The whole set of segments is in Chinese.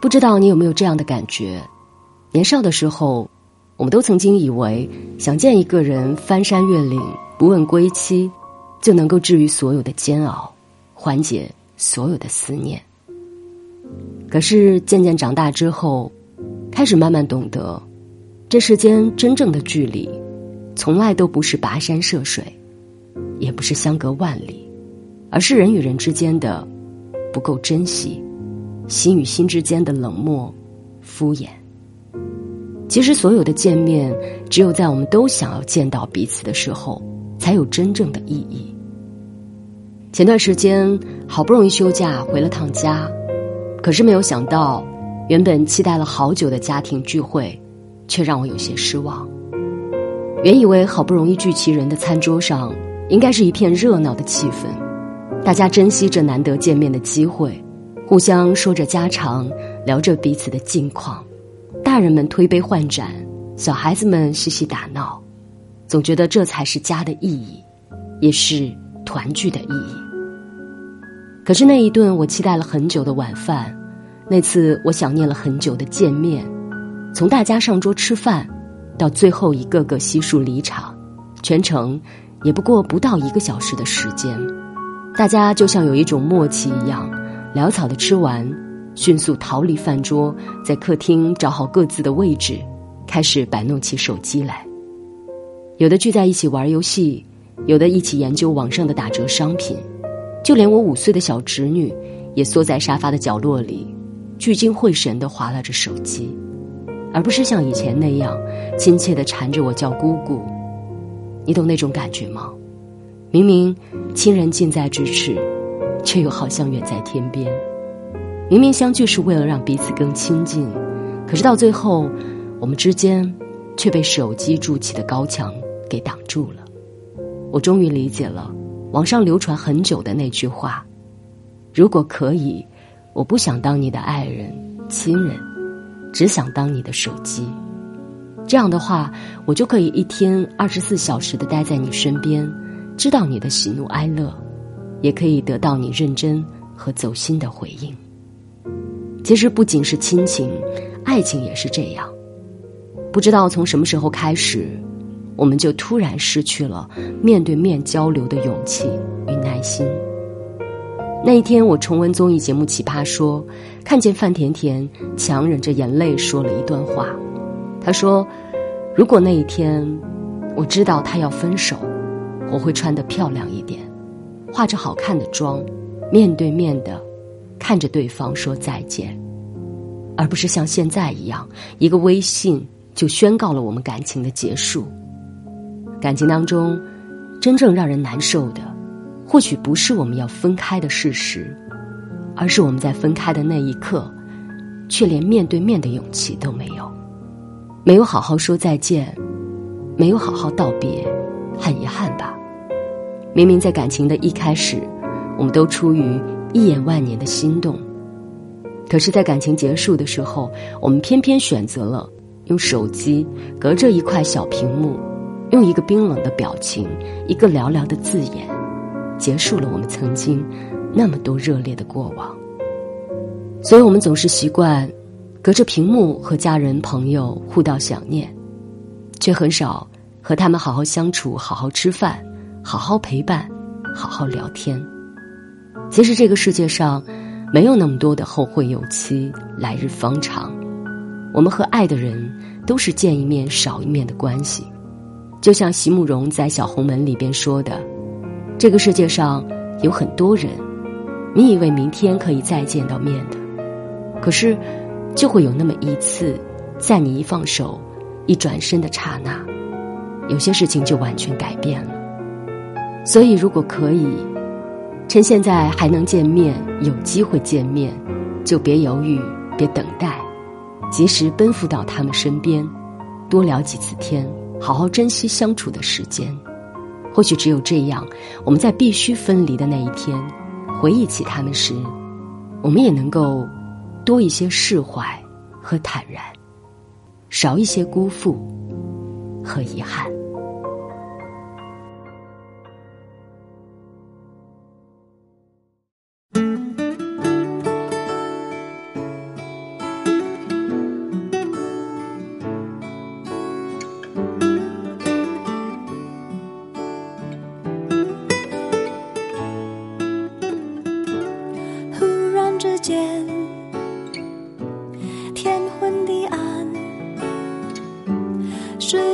不知道你有没有这样的感觉？年少的时候，我们都曾经以为，想见一个人，翻山越岭，不问归期，就能够治愈所有的煎熬，缓解所有的思念。可是渐渐长大之后，开始慢慢懂得，这世间真正的距离，从来都不是跋山涉水，也不是相隔万里，而是人与人之间的不够珍惜。心与心之间的冷漠、敷衍。其实，所有的见面，只有在我们都想要见到彼此的时候，才有真正的意义。前段时间，好不容易休假回了趟家，可是没有想到，原本期待了好久的家庭聚会，却让我有些失望。原以为好不容易聚齐人的餐桌上，应该是一片热闹的气氛，大家珍惜这难得见面的机会。互相说着家常，聊着彼此的近况，大人们推杯换盏，小孩子们嬉戏打闹，总觉得这才是家的意义，也是团聚的意义。可是那一顿我期待了很久的晚饭，那次我想念了很久的见面，从大家上桌吃饭，到最后一个个悉数离场，全程也不过不到一个小时的时间，大家就像有一种默契一样。潦草的吃完，迅速逃离饭桌，在客厅找好各自的位置，开始摆弄起手机来。有的聚在一起玩游戏，有的一起研究网上的打折商品，就连我五岁的小侄女，也缩在沙发的角落里，聚精会神地划拉着手机，而不是像以前那样亲切地缠着我叫姑姑。你懂那种感觉吗？明明亲人近在咫尺。却又好像远在天边，明明相聚是为了让彼此更亲近，可是到最后，我们之间却被手机筑起的高墙给挡住了。我终于理解了网上流传很久的那句话：如果可以，我不想当你的爱人、亲人，只想当你的手机。这样的话，我就可以一天二十四小时的待在你身边，知道你的喜怒哀乐。也可以得到你认真和走心的回应。其实不仅是亲情，爱情也是这样。不知道从什么时候开始，我们就突然失去了面对面交流的勇气与耐心。那一天，我重温综艺节目《奇葩说》，看见范甜甜强忍着眼泪说了一段话。她说：“如果那一天我知道他要分手，我会穿得漂亮一点。”化着好看的妆，面对面的看着对方说再见，而不是像现在一样，一个微信就宣告了我们感情的结束。感情当中，真正让人难受的，或许不是我们要分开的事实，而是我们在分开的那一刻，却连面对面的勇气都没有，没有好好说再见，没有好好道别，很遗憾吧。明明在感情的一开始，我们都出于一眼万年的心动，可是，在感情结束的时候，我们偏偏选择了用手机隔着一块小屏幕，用一个冰冷的表情，一个寥寥的字眼，结束了我们曾经那么多热烈的过往。所以，我们总是习惯隔着屏幕和家人朋友互道想念，却很少和他们好好相处，好好吃饭。好好陪伴，好好聊天。其实这个世界上，没有那么多的后会有期、来日方长。我们和爱的人都是见一面少一面的关系。就像席慕容在《小红门》里边说的：“这个世界上有很多人，你以为明天可以再见到面的，可是就会有那么一次，在你一放手、一转身的刹那，有些事情就完全改变了。”所以，如果可以，趁现在还能见面，有机会见面，就别犹豫，别等待，及时奔赴到他们身边，多聊几次天，好好珍惜相处的时间。或许只有这样，我们在必须分离的那一天，回忆起他们时，我们也能够多一些释怀和坦然，少一些辜负和遗憾。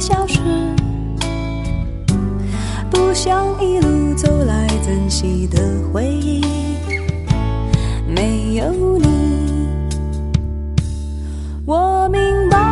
消失。不想一路走来珍惜的回忆。没有你我明白。